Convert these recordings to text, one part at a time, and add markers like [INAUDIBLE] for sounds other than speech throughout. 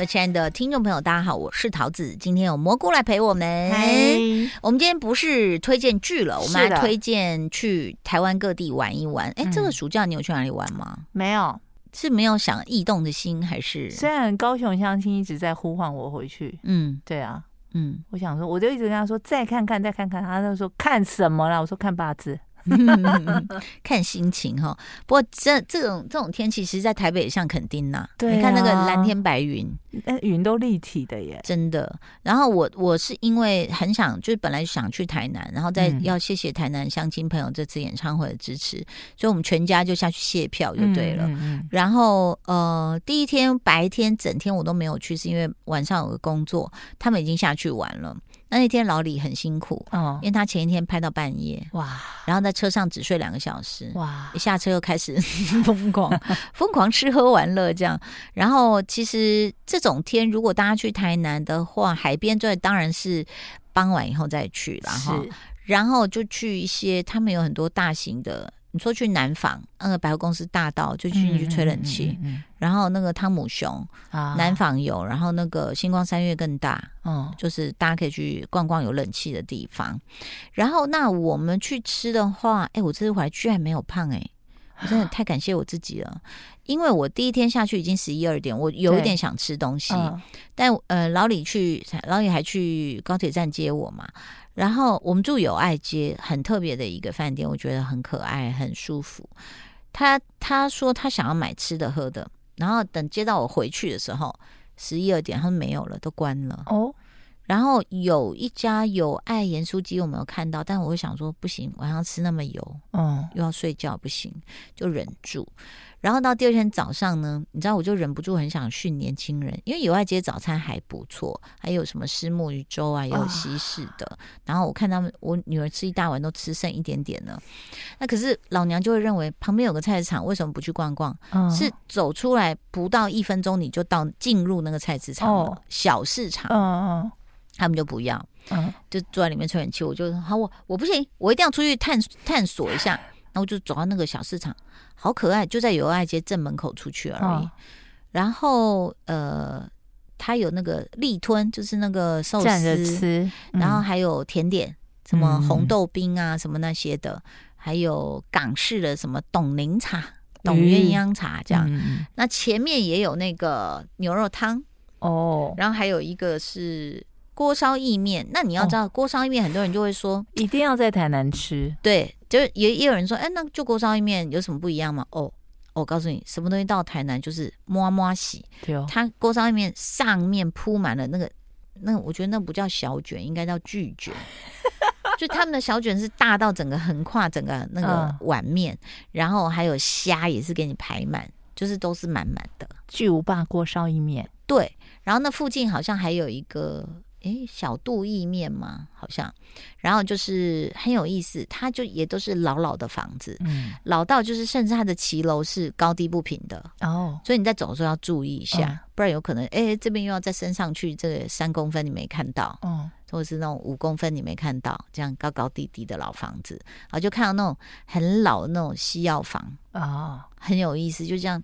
各位亲爱的听众朋友，大家好，我是桃子。今天有蘑菇来陪我们。我们今天不是推荐剧了，我们来推荐去台湾各地玩一玩。哎的，这个暑假你有去哪里玩吗？没有，是没有想异动的心，还是？虽然高雄相亲一直在呼唤我回去，嗯，对啊，嗯，我想说，我就一直跟他说再看看，再看看，他就说看什么啦？我说看八字。[LAUGHS] 看心情哈，不过这这种这种天气，其实在台北也像垦丁呐。对啊，你看那个蓝天白云，云都立体的耶，真的。然后我我是因为很想，就是本来想去台南，然后再要谢谢台南乡亲朋友这次演唱会的支持，嗯、所以我们全家就下去谢票就对了。然后呃，第一天白天整天我都没有去，是因为晚上有个工作，他们已经下去玩了。那那天老李很辛苦，哦，因为他前一天拍到半夜，哇，然后在车上只睡两个小时，哇，一下车又开始 [LAUGHS] 疯狂。[LAUGHS] 疯狂吃喝玩乐这样。然后其实这种天，如果大家去台南的话，海边最当然是傍晚以后再去，然后是。然后就去一些他们有很多大型的。你说去南纺那个百货公司大道，就去去吹冷气，嗯嗯嗯嗯、然后那个汤姆熊，啊、南纺有，然后那个星光三月更大，哦，就是大家可以去逛逛有冷气的地方。然后那我们去吃的话，哎，我这次回来居然没有胖，哎，我真的 [LAUGHS] 太感谢我自己了，因为我第一天下去已经十一二点，我有一点想吃东西，嗯、但呃老李去，老李还去高铁站接我嘛。然后我们住友爱街，很特别的一个饭店，我觉得很可爱，很舒服。他他说他想要买吃的喝的，然后等接到我回去的时候，十一二点，他说没有了，都关了。哦。然后有一家友爱盐酥鸡，我没有看到，但我会想说不行，晚上吃那么油，嗯，又要睡觉，不行，就忍住。然后到第二天早上呢，你知道我就忍不住很想训年轻人，因为友爱街早餐还不错，还有什么虱目鱼粥啊，也有西式的。哦、然后我看他们，我女儿吃一大碗都吃剩一点点了。那可是老娘就会认为旁边有个菜市场，为什么不去逛逛？哦、是走出来不到一分钟你就到进入那个菜市场了，哦、小市场。嗯嗯、哦，他们就不要，嗯，就坐在里面吹冷气。我就好，我我不行，我一定要出去探探索一下。然后我就走到那个小市场。好可爱，就在友爱街正门口出去而已。哦、然后呃，它有那个立吞，就是那个寿司，吃嗯、然后还有甜点，什么红豆冰啊，什么那些的，嗯、还有港式的什么董宁茶、董鸳鸯茶这样。嗯、那前面也有那个牛肉汤哦，然后还有一个是锅烧意面。那你要知道，锅烧意面很多人就会说一定要在台南吃，对。就也也有人说，哎，那就锅烧意面有什么不一样吗？哦，我告诉你，什么东西到台南就是摸摸洗。对哦，它锅烧意面上面铺满了那个，那我觉得那不叫小卷，应该叫巨卷。[LAUGHS] 就他们的小卷是大到整个横跨整个那个碗面，嗯、然后还有虾也是给你排满，就是都是满满的巨无霸锅烧意面。对，然后那附近好像还有一个。诶，小肚意面吗，好像，然后就是很有意思，它就也都是老老的房子，嗯，老到就是甚至它的骑楼是高低不平的哦，所以你在走的时候要注意一下，嗯、不然有可能诶，这边又要再升上去，这个三公分你没看到，嗯，或者是那种五公分你没看到，这样高高低低的老房子，然后就看到那种很老的那种西药房啊，哦、很有意思，就这样。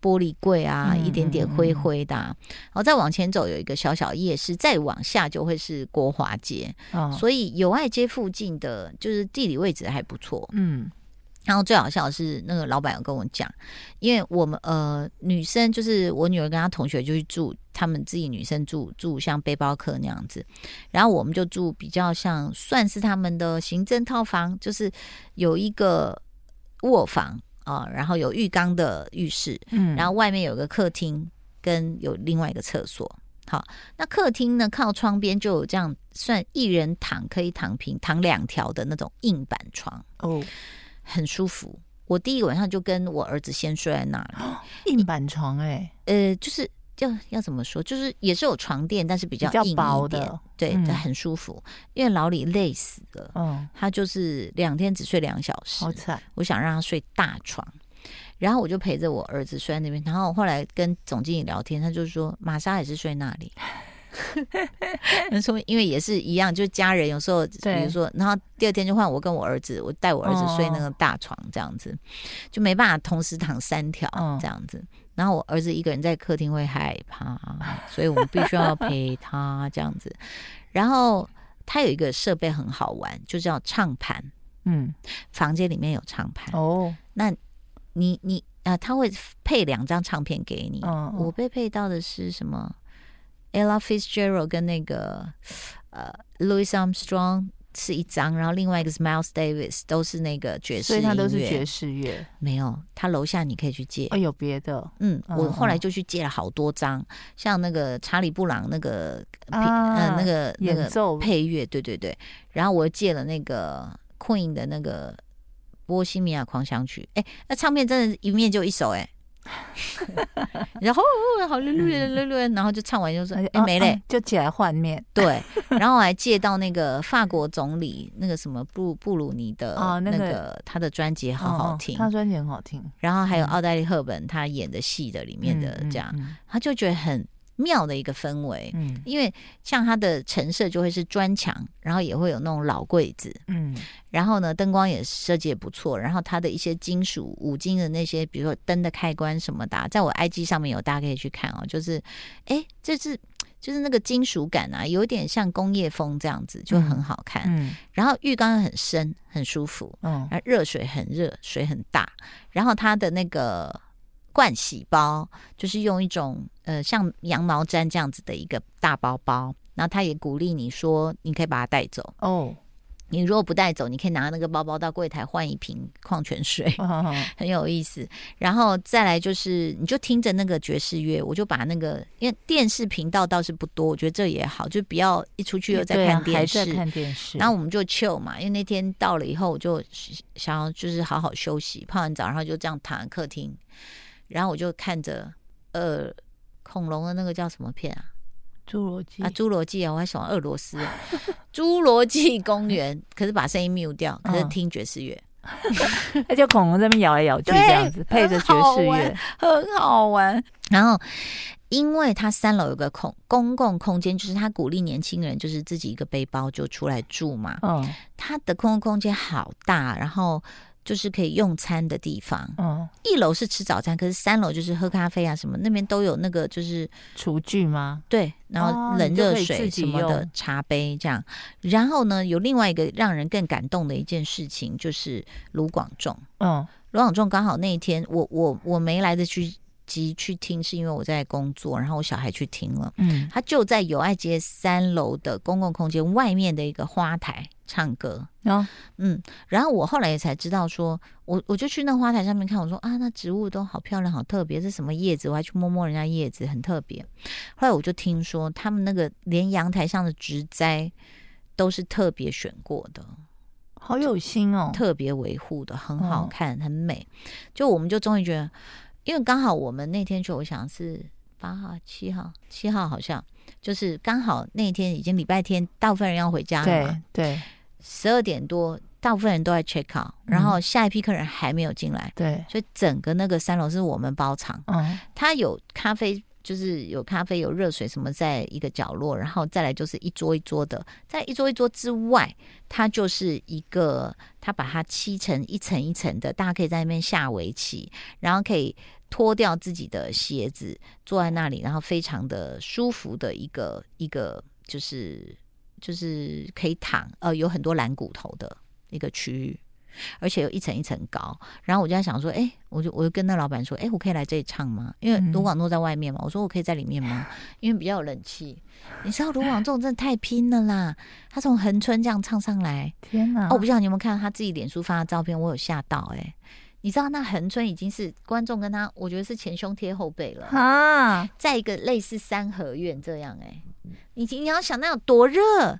玻璃柜啊，一点点灰灰的，然后再往前走有一个小小夜市，再往下就会是国华街，哦、所以友爱街附近的就是地理位置还不错，嗯。然后最好笑的是那个老板有跟我讲，因为我们呃女生就是我女儿跟她同学就去住，他们自己女生住住像背包客那样子，然后我们就住比较像算是他们的行政套房，就是有一个卧房。啊、哦，然后有浴缸的浴室，嗯，然后外面有个客厅，跟有另外一个厕所。好，那客厅呢，靠窗边就有这样算一人躺可以躺平躺两条的那种硬板床哦，很舒服。我第一个晚上就跟我儿子先睡在那里，哦、硬板床哎、欸，呃，就是。要要怎么说？就是也是有床垫，但是比较硬一点，对，嗯、很舒服。因为老李累死了，嗯，他就是两天只睡两小时，好惨。我想让他睡大床，然后我就陪着我儿子睡在那边，然后后来跟总经理聊天，他就说玛莎也是睡那里。那 [LAUGHS] 说因为也是一样，就是家人有时候，比如说，然后第二天就换我跟我儿子，我带我儿子睡那个大床，这样子就没办法同时躺三条这样子。然后我儿子一个人在客厅会害怕，所以我们必须要陪他这样子。然后他有一个设备很好玩，就叫唱盘。嗯，房间里面有唱盘哦。那你你啊，他会配两张唱片给你。我被配到的是什么？Ella Fitzgerald 跟那个呃 Louis Armstrong 是一张，然后另外一个是 Miles Davis，都是那个爵士，所以他都是爵士乐。没有，他楼下你可以去借。哦，有别的。嗯，我后来就去借了好多张，像那个查理布朗那个嗯、那个演奏配乐，对对对。然后我借了那个 Queen 的那个波西米亚狂想曲，哎，那唱片真的一面就一首，哎。[LAUGHS] 然后好略略略略，然后就唱完就说：“哎，没嘞，就起来换面。”对，然后我还借到那个法国总理那个什么布布鲁尼的那个他的专辑，好好听，他专辑很好听。然后还有奥黛丽赫本他演的戏的里面的这样，他就觉得很。妙的一个氛围，嗯，因为像它的陈设就会是砖墙，然后也会有那种老柜子，嗯，然后呢，灯光也设计也不错，然后它的一些金属五金的那些，比如说灯的开关什么的，在我 IG 上面有，大家可以去看哦。就是，哎，这是就是那个金属感啊，有点像工业风这样子，就很好看。嗯，然后浴缸很深，很舒服，嗯，热水很热，水很大，然后它的那个。盥洗包就是用一种呃像羊毛毡这样子的一个大包包，然后他也鼓励你说你可以把它带走哦。你如果不带走，你可以拿那个包包到柜台换一瓶矿泉水，很有意思。然后再来就是你就听着那个爵士乐，我就把那个因为电视频道倒是不多，我觉得这也好，就不要一出去又在看电视，在看电视。然后我们就 chill 嘛，因为那天到了以后，我就想要就是好好休息，泡完澡然后就这样躺在客厅。然后我就看着，呃，恐龙的那个叫什么片啊？侏罗纪啊，侏罗纪啊！我还喜欢俄罗斯 [LAUGHS] 侏罗纪公园，可是把声音 mute 掉，可是听爵士乐，[LAUGHS] 那就恐龙在那边摇来摇去这样子，配着爵士乐，很好玩。然后，因为它三楼有个空公共空间，就是他鼓励年轻人就是自己一个背包就出来住嘛。嗯，他的公共空间好大，然后。就是可以用餐的地方，嗯，一楼是吃早餐，可是三楼就是喝咖啡啊什么，那边都有那个就是厨具吗？对，然后冷热水什么的茶杯这样，然后呢，有另外一个让人更感动的一件事情，就是卢广仲，嗯，卢广仲刚好那一天我我我没来得及去去听，是因为我在工作，然后我小孩去听了，嗯，他就在友爱街三楼的公共空间外面的一个花台。唱歌，哦、嗯，然后我后来也才知道说，说我我就去那花台上面看，我说啊，那植物都好漂亮，好特别，是什么叶子？我还去摸摸人家叶子，很特别。后来我就听说，他们那个连阳台上的植栽都是特别选过的，好有心哦，特别维护的，很好看，很美。就我们就终于觉得，因为刚好我们那天就，我想是八号、七号、七号，好像就是刚好那天已经礼拜天，大部分人要回家了嘛，对。对。十二点多，大部分人都在 check out，然后下一批客人还没有进来，对，所以整个那个三楼是我们包场，嗯，它有咖啡，就是有咖啡有热水什么在一个角落，然后再来就是一桌一桌的，在一桌一桌之外，它就是一个，它把它漆成一层一层的，大家可以在那边下围棋，然后可以脱掉自己的鞋子，坐在那里，然后非常的舒服的一个一个就是。就是可以躺，呃，有很多蓝骨头的一个区域，而且有一层一层高。然后我就在想说，哎、欸，我就我就跟那老板说，哎、欸，我可以来这里唱吗？因为卢广仲在外面嘛，我说我可以在里面吗？[LAUGHS] 因为比较有冷气。你知道卢广仲真的太拼了啦，他从横村这样唱上来，天哪！哦，我不知道你有没有看到他自己脸书发的照片，我有吓到哎、欸。你知道那横春已经是观众跟他，我觉得是前胸贴后背了。啊，再一个类似三合院这样哎、欸。你你要想那有多热，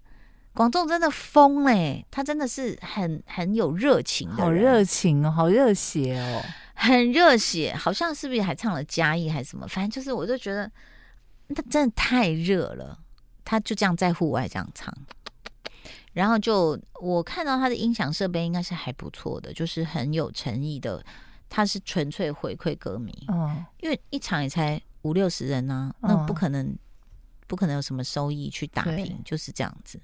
广众真的疯嘞、欸，他真的是很很有热情的，好热情哦，好热血哦，很热血，好像是不是还唱了嘉义还是什么？反正就是，我就觉得那真的太热了，他就这样在户外这样唱，然后就我看到他的音响设备应该是还不错的，就是很有诚意的。他是纯粹回馈歌迷，嗯，因为一场也才五六十人呢、啊，那不可能，嗯、不可能有什么收益去打平，就是这样子。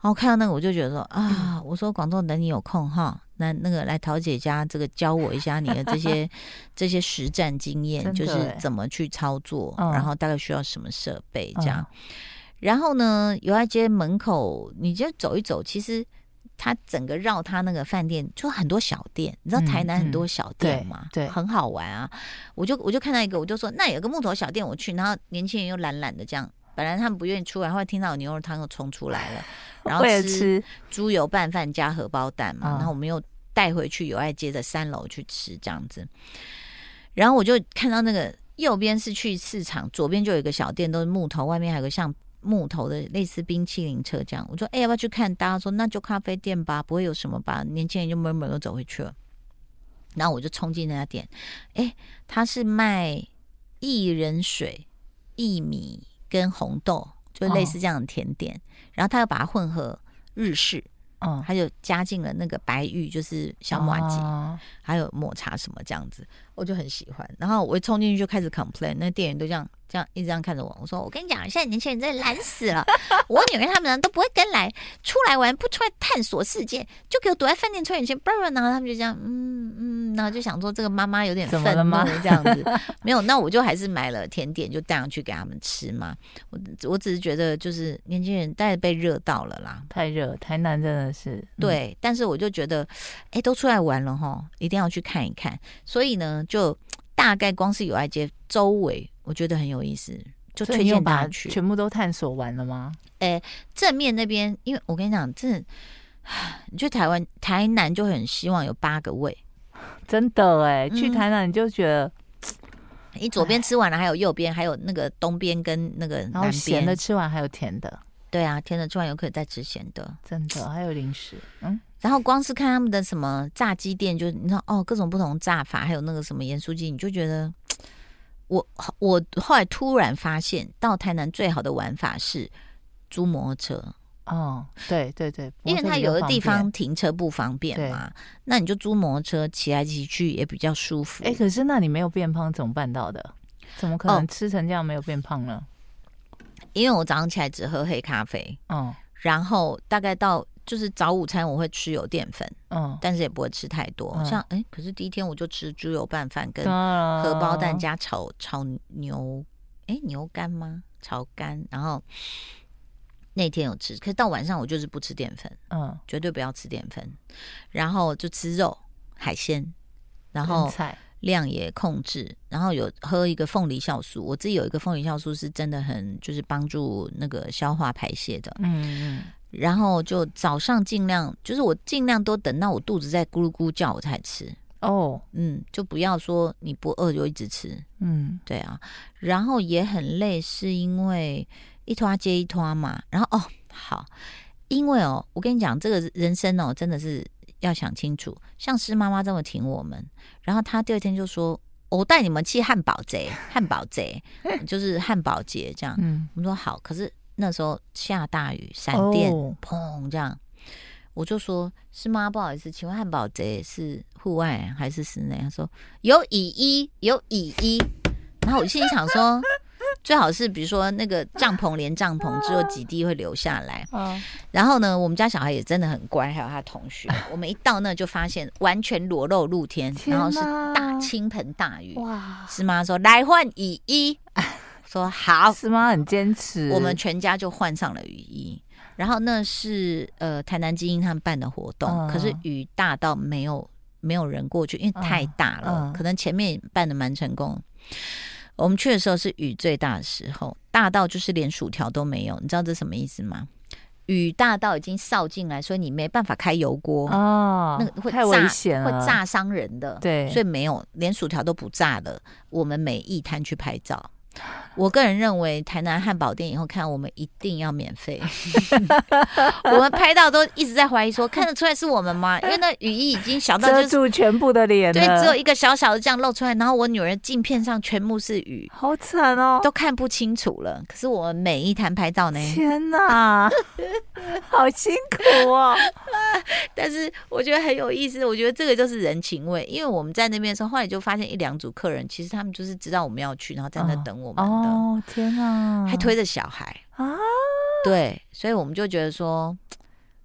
然后看到那个，我就觉得说啊，我说广东，等你有空哈，那那个来桃姐家，这个教我一下你的这些 [LAUGHS] 这些实战经验，就是怎么去操作，然后大概需要什么设备这样。嗯、然后呢，友爱街门口，你就走一走，其实它整个绕它那个饭店就很多小店，你知道台南很多小店嘛，对，很好玩啊。我就我就看到一个，我就说那有个木头小店，我去，然后年轻人又懒懒的这样。本来他们不愿意出来，后来听到有牛肉汤又冲出来了，然后吃猪油拌饭加荷包蛋嘛，然后我们又带回去友爱街的三楼去吃这样子，然后我就看到那个右边是去市场，左边就有一个小店，都是木头，外面还有个像木头的类似冰淇淋车这样。我说哎，要不要去看？大家说那就咖啡店吧，不会有什么吧？年轻人就闷闷又走回去了。然后我就冲进那家店，哎，他是卖薏仁水、薏米。跟红豆就类似这样的甜点，哦、然后他又把它混合日式，嗯，他就加进了那个白玉，就是小马吉，哦、还有抹茶什么这样子，我就很喜欢。然后我一冲进去就开始 complain，那店员都这样。这样一直这样看着我，我说：“我跟你讲，现在年轻人真的懒死了。[LAUGHS] 我女儿他们都不会跟来，出来玩不出来探索世界，就给我躲在饭店抽眼睛。不然，然后他们就这样，嗯嗯，然后就想说这个妈妈有点愤怒了吗？这样子 [LAUGHS] 没有，那我就还是买了甜点，就带上去给他们吃嘛。我我只是觉得，就是年轻人大概被热到了啦，太热，台南真的是、嗯、对。但是我就觉得，哎，都出来玩了哈，一定要去看一看。所以呢，就大概光是友爱街周围。”我觉得很有意思，就推荐大家去。全部都探索完了吗？哎，正面那边，因为我跟你讲，真的，你去台湾台南就很希望有八个味，[LAUGHS] 真的哎，去台南你就觉得，你左边吃完了，还有右边，还有那个东边跟那个南边，然后咸的吃完还有甜的，对啊，甜的吃完有可以再吃咸的，真的，还有零食，嗯，然后光是看他们的什么炸鸡店，就你知道哦，各种不同炸法，还有那个什么盐酥鸡，你就觉得。我我后来突然发现，到台南最好的玩法是租摩托车。哦，对对对，因为它有的地方停车不方便嘛，那你就租摩托车骑来骑去也比较舒服。哎，可是那你没有变胖怎么办到的？怎么可能吃成这样没有变胖呢？哦，因为我早上起来只喝黑咖啡，嗯，然后大概到。就是早午餐我会吃有淀粉，嗯，但是也不会吃太多。嗯、像哎、欸，可是第一天我就吃猪油拌饭跟荷包蛋加炒炒牛，哎、欸，牛肝吗？炒肝。然后那天有吃，可是到晚上我就是不吃淀粉，嗯，绝对不要吃淀粉。然后就吃肉海鲜，然后量也控制，然后有喝一个凤梨酵素。我自己有一个凤梨酵素是真的很就是帮助那个消化排泄的，嗯嗯。然后就早上尽量，就是我尽量都等到我肚子在咕噜咕叫我才吃哦，嗯，就不要说你不饿就一直吃，嗯，对啊。然后也很累，是因为一拖接一拖嘛。然后哦，好，因为哦，我跟你讲，这个人生哦，真的是要想清楚。像施妈妈这么挺我们，然后她第二天就说：“我带你们去汉堡贼，汉堡贼 [LAUGHS] 就是汉堡节这样。”嗯，我们说好，可是。那时候下大雨，闪电砰这样，我就说：“是吗？不好意思，请问汉堡贼是户外还是室内？”他说：“有雨衣，有雨衣。”然后我心里想说：“最好是比如说那个帐篷连帐篷只有几滴会流下来。”然后呢，我们家小孩也真的很乖，还有他同学，我们一到那就发现完全裸露露天，然后是大倾盆大雨。哇！是吗？说来换雨衣。[LAUGHS] 说好，是吗？很坚持。我们全家就换上了雨衣，然后那是呃台南基因他们办的活动，嗯、可是雨大到没有没有人过去，因为太大了。嗯嗯、可能前面办的蛮成功。我们去的时候是雨最大的时候，大到就是连薯条都没有。你知道这什么意思吗？雨大到已经扫进来，所以你没办法开油锅哦，那个会炸，太危险了，会炸伤人的。对，所以没有连薯条都不炸的。我们每一摊去拍照。我个人认为，台南汉堡店以后看我们一定要免费。[LAUGHS] 我们拍到都一直在怀疑说，看得出来是我们吗？因为那雨衣已经小到遮住全部的脸，对，只有一个小小的这样露出来。然后我女儿镜片上全部是雨，好惨哦，都看不清楚了。可是我们每一摊拍照呢，天哪，[LAUGHS] 好辛苦哦。[LAUGHS] 但是我觉得很有意思，我觉得这个就是人情味。因为我们在那边的时候，后来就发现一两组客人，其实他们就是知道我们要去，然后在那等我们。哦，天哪！还推着小孩啊？对，所以我们就觉得说，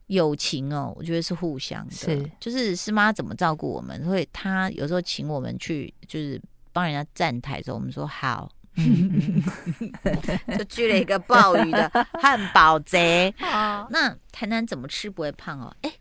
友情哦，我觉得是互相的。是，就是师妈怎么照顾我们，所以她有时候请我们去，就是帮人家站台的时候，我们说好，[LAUGHS] 就聚了一个鲍鱼的汉堡贼。[LAUGHS] 那台南怎么吃不会胖哦？哎，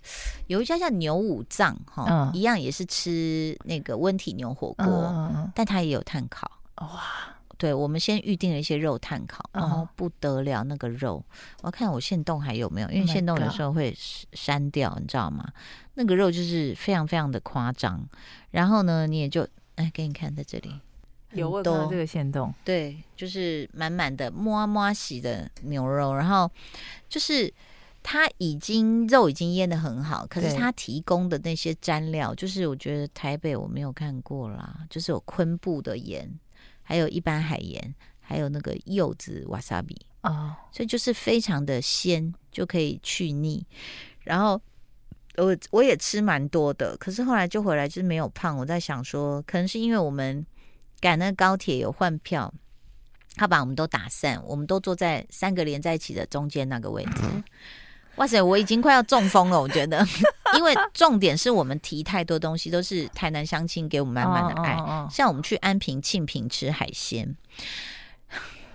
有一家叫牛五脏哈，嗯、一样也是吃那个温体牛火锅，嗯、但它也有炭烤。哇！对，我们先预定了一些肉炭烤，然后不得了那个肉，我要看我限动还有没有，因为限动有时候会删掉，你知道吗？那个肉就是非常非常的夸张，然后呢，你也就哎，给你看在这里，有我看到这个线动，对，就是满满的摸摸洗的牛肉，然后就是它已经肉已经腌的很好，可是它提供的那些蘸料，就是我觉得台北我没有看过啦，就是有昆布的盐。还有一般海盐，还有那个柚子瓦萨比啊，所以就是非常的鲜，就可以去腻。然后我我也吃蛮多的，可是后来就回来就是没有胖。我在想说，可能是因为我们赶那个高铁有换票，他把我们都打散，我们都坐在三个连在一起的中间那个位置。哇塞，我已经快要中风了，我觉得，[LAUGHS] 因为重点是我们提太多东西，都是台南乡亲给我们满满的爱，像我们去安平庆平吃海鲜。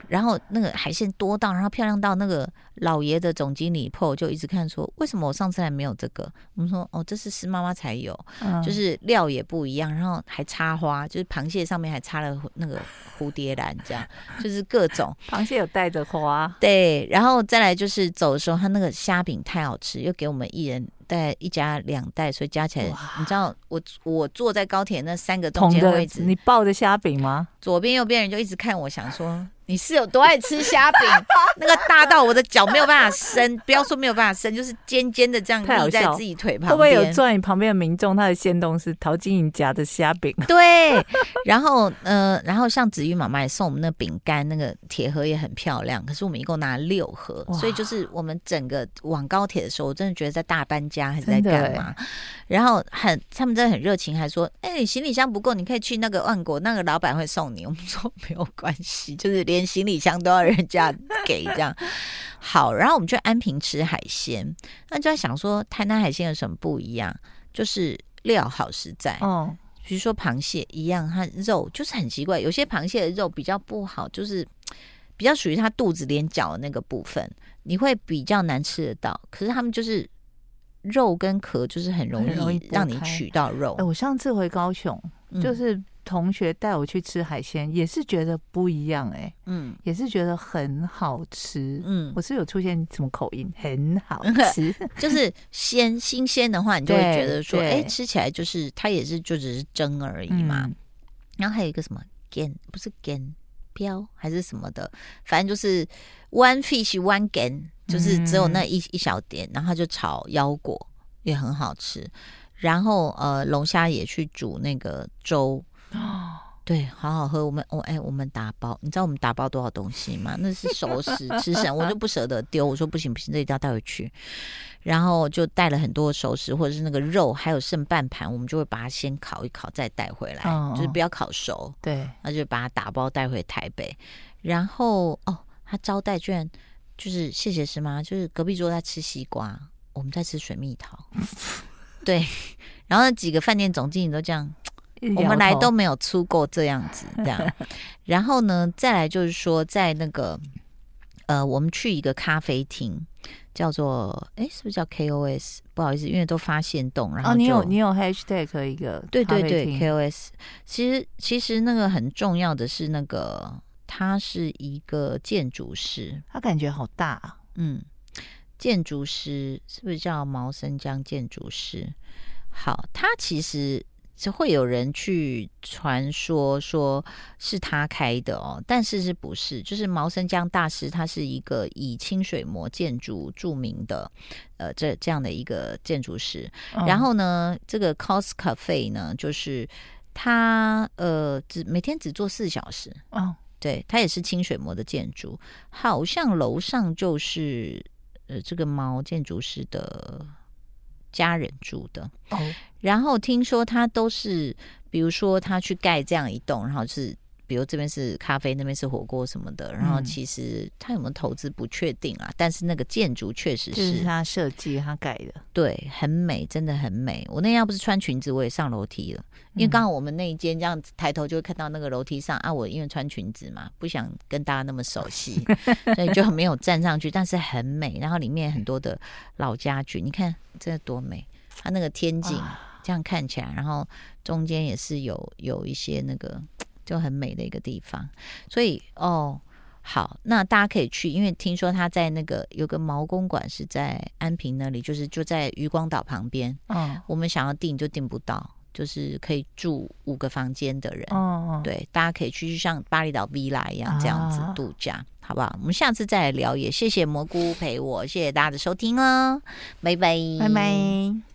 然后那个海鲜多到，然后漂亮到那个老爷的总经理 PO 就一直看说，为什么我上次还没有这个？我们说哦，这是师妈妈才有，嗯、就是料也不一样，然后还插花，就是螃蟹上面还插了那个蝴蝶兰，这样就是各种 [LAUGHS] 螃蟹有带着花。对，然后再来就是走的时候，他那个虾饼太好吃，又给我们一人带一家两袋，所以加起来，你知道我我坐在高铁那三个中间位置，你抱着虾饼吗？左边右边人就一直看我，想说。你是有多爱吃虾饼？[LAUGHS] 那个大到我的脚没有办法伸，不要说没有办法伸，就是尖尖的这样立在自己腿旁边。会不会有坐你旁边的民众，他的先动是陶晶莹夹的虾饼？对，然后呃，然后像子玉妈妈也送我们那饼干，那个铁盒也很漂亮。可是我们一共拿了六盒，所以就是我们整个往高铁的时候，我真的觉得在大搬家还是在干嘛？然后很他们真的很热情，还说：“哎、欸，行李箱不够，你可以去那个万国，那个老板会送你。”我们说没有关系，就是。连行李箱都要人家给这样，好，然后我们就安平吃海鲜，那就在想说台南海鲜有什么不一样？就是料好实在哦，比如说螃蟹一样，它肉就是很奇怪，有些螃蟹的肉比较不好，就是比较属于它肚子连脚的那个部分，你会比较难吃得到。可是他们就是肉跟壳就是很容易让你取到肉。哎，我上次回高雄就是。同学带我去吃海鲜，也是觉得不一样哎、欸，嗯，也是觉得很好吃，嗯，我是有出现什么口音？很好 [LAUGHS] 吃，[LAUGHS] 就是鲜新鲜的话，你就会觉得说，哎、欸，吃起来就是它也是就只是蒸而已嘛。嗯、然后还有一个什么干，不是干漂还是什么的，反正就是 one fish one gan，，就是只有那一一小点，然后它就炒腰果也很好吃。然后呃，龙虾也去煮那个粥。哦，对，好好喝。我们，我、哦、哎，我们打包，你知道我们打包多少东西吗？那是熟食，吃剩我就不舍得丢。我说不行不行，这一定要带回去。然后就带了很多熟食，或者是那个肉，还有剩半盘，我们就会把它先烤一烤，再带回来，哦、就是不要烤熟。对，那就把它打包带回台北。然后哦，他招待居然就是谢谢师妈，就是隔壁桌在吃西瓜，我们在吃水蜜桃。[LAUGHS] 对，然后那几个饭店总经理都这样。我们来都没有出过这样子，这样。[LAUGHS] 然后呢，再来就是说，在那个呃，我们去一个咖啡厅，叫做哎，是不是叫 KOS？不好意思，因为都发现洞，然后、哦、你有你有 hashtag 一个对对对 KOS。其实其实那个很重要的是那个，他是一个建筑师，他感觉好大啊。嗯，建筑师是不是叫毛生江建筑师？好，他其实。会有人去传说说是他开的哦，但是是不是？就是毛生江大师，他是一个以清水模建筑著名的，呃，这这样的一个建筑师。嗯、然后呢，这个 Cos Cafe 呢，就是他呃只每天只做四小时。哦，对，他也是清水模的建筑，好像楼上就是呃这个毛建筑师的。家人住的，oh. 然后听说他都是，比如说他去盖这样一栋，然后是。比如这边是咖啡，那边是火锅什么的，然后其实他有没有投资不确定啊，但是那个建筑确实是，是他设计他改的，对，很美，真的很美。我那天要不是穿裙子，我也上楼梯了，因为刚好我们那一间这样子抬头就会看到那个楼梯上啊，我因为穿裙子嘛，不想跟大家那么熟悉，[LAUGHS] 所以就没有站上去，但是很美。然后里面很多的老家具，你看这多美，它那个天井这样看起来，然后中间也是有有一些那个。就很美的一个地方，所以哦，好，那大家可以去，因为听说他在那个有个毛公馆是在安平那里，就是就在渔光岛旁边。嗯，我们想要订就订不到，就是可以住五个房间的人。哦，对，大家可以去，就像巴厘岛 Villa 一样这样子度假，啊、好不好？我们下次再来聊，也谢谢蘑菇陪我，谢谢大家的收听哦，拜拜，拜拜。